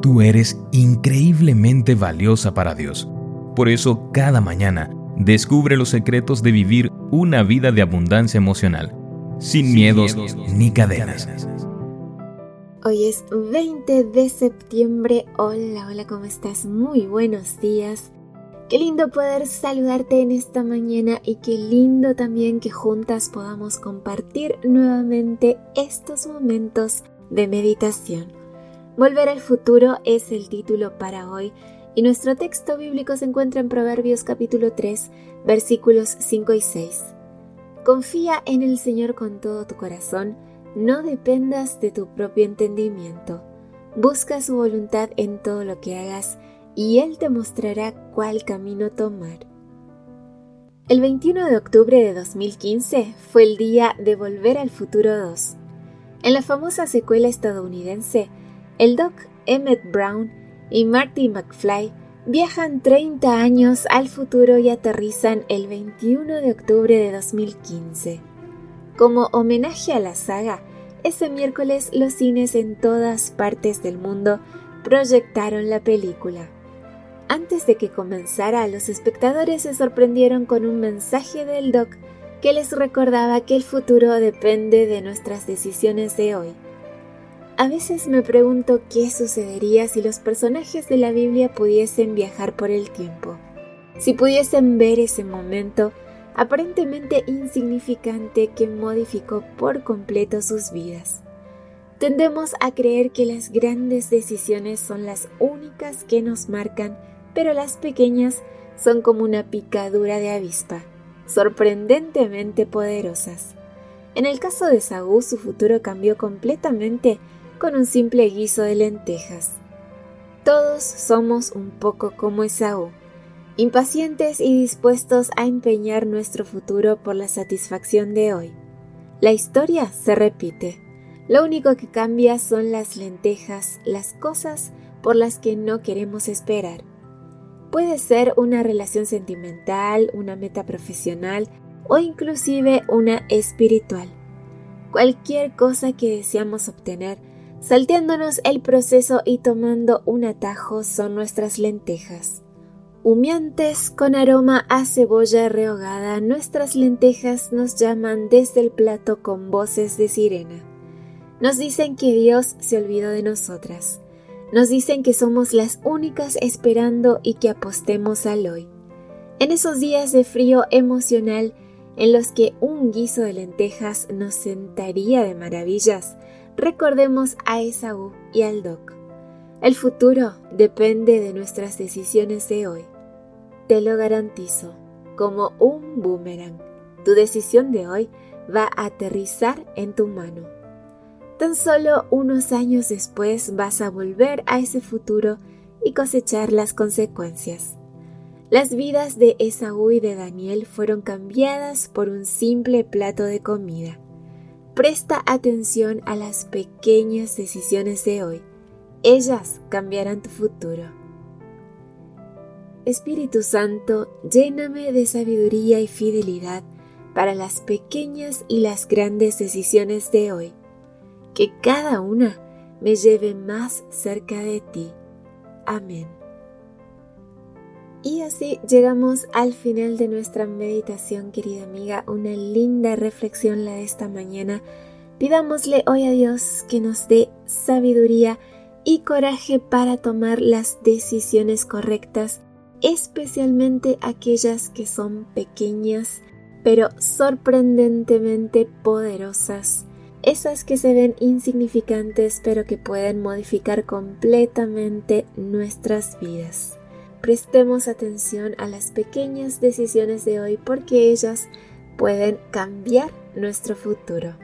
Tú eres increíblemente valiosa para Dios. Por eso, cada mañana, descubre los secretos de vivir una vida de abundancia emocional, sin, miedos, ni cadenas. Hoy es 20 de septiembre. Hola, hola, ¿cómo estás? Muy buenos días. Qué lindo poder saludarte en esta mañana y qué lindo también que juntas podamos compartir nuevamente estos momentos de meditación. Volver al futuro es el título para hoy y nuestro texto bíblico se encuentra en Proverbios capítulo 3, versículos 5 y 6. Confía en el Señor con todo tu corazón, no dependas de tu propio entendimiento. Busca su voluntad en todo lo que hagas y Él te mostrará cuál camino tomar. El 21 de octubre de 2015 fue el día de Volver al Futuro 2. En la famosa secuela estadounidense, el Doc Emmett Brown y Marty McFly viajan 30 años al futuro y aterrizan el 21 de octubre de 2015. Como homenaje a la saga, ese miércoles los cines en todas partes del mundo proyectaron la película. Antes de que comenzara, los espectadores se sorprendieron con un mensaje del Doc que les recordaba que el futuro depende de nuestras decisiones de hoy. A veces me pregunto qué sucedería si los personajes de la Biblia pudiesen viajar por el tiempo, si pudiesen ver ese momento aparentemente insignificante que modificó por completo sus vidas. Tendemos a creer que las grandes decisiones son las únicas que nos marcan, pero las pequeñas son como una picadura de avispa, sorprendentemente poderosas. En el caso de Saúl, su futuro cambió completamente con un simple guiso de lentejas. Todos somos un poco como Esaú, impacientes y dispuestos a empeñar nuestro futuro por la satisfacción de hoy. La historia se repite. Lo único que cambia son las lentejas, las cosas por las que no queremos esperar. Puede ser una relación sentimental, una meta profesional o inclusive una espiritual. Cualquier cosa que deseamos obtener Salteándonos el proceso y tomando un atajo son nuestras lentejas. Humeantes con aroma a cebolla rehogada, nuestras lentejas nos llaman desde el plato con voces de sirena. Nos dicen que Dios se olvidó de nosotras. Nos dicen que somos las únicas esperando y que apostemos al hoy. En esos días de frío emocional en los que un guiso de lentejas nos sentaría de maravillas, recordemos a Esaú y al Doc. El futuro depende de nuestras decisiones de hoy. Te lo garantizo, como un boomerang. Tu decisión de hoy va a aterrizar en tu mano. Tan solo unos años después vas a volver a ese futuro y cosechar las consecuencias. Las vidas de Esaú y de Daniel fueron cambiadas por un simple plato de comida. Presta atención a las pequeñas decisiones de hoy. Ellas cambiarán tu futuro. Espíritu Santo, lléname de sabiduría y fidelidad para las pequeñas y las grandes decisiones de hoy. Que cada una me lleve más cerca de ti. Amén. Y así llegamos al final de nuestra meditación, querida amiga, una linda reflexión la de esta mañana. Pidámosle hoy a Dios que nos dé sabiduría y coraje para tomar las decisiones correctas, especialmente aquellas que son pequeñas, pero sorprendentemente poderosas, esas que se ven insignificantes, pero que pueden modificar completamente nuestras vidas. Prestemos atención a las pequeñas decisiones de hoy porque ellas pueden cambiar nuestro futuro.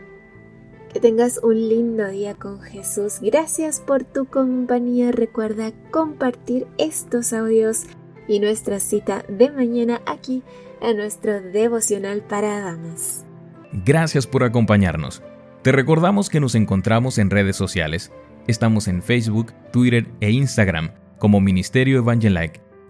Que tengas un lindo día con Jesús. Gracias por tu compañía. Recuerda compartir estos audios y nuestra cita de mañana aquí en nuestro devocional para damas. Gracias por acompañarnos. Te recordamos que nos encontramos en redes sociales. Estamos en Facebook, Twitter e Instagram como Ministerio Evangelike.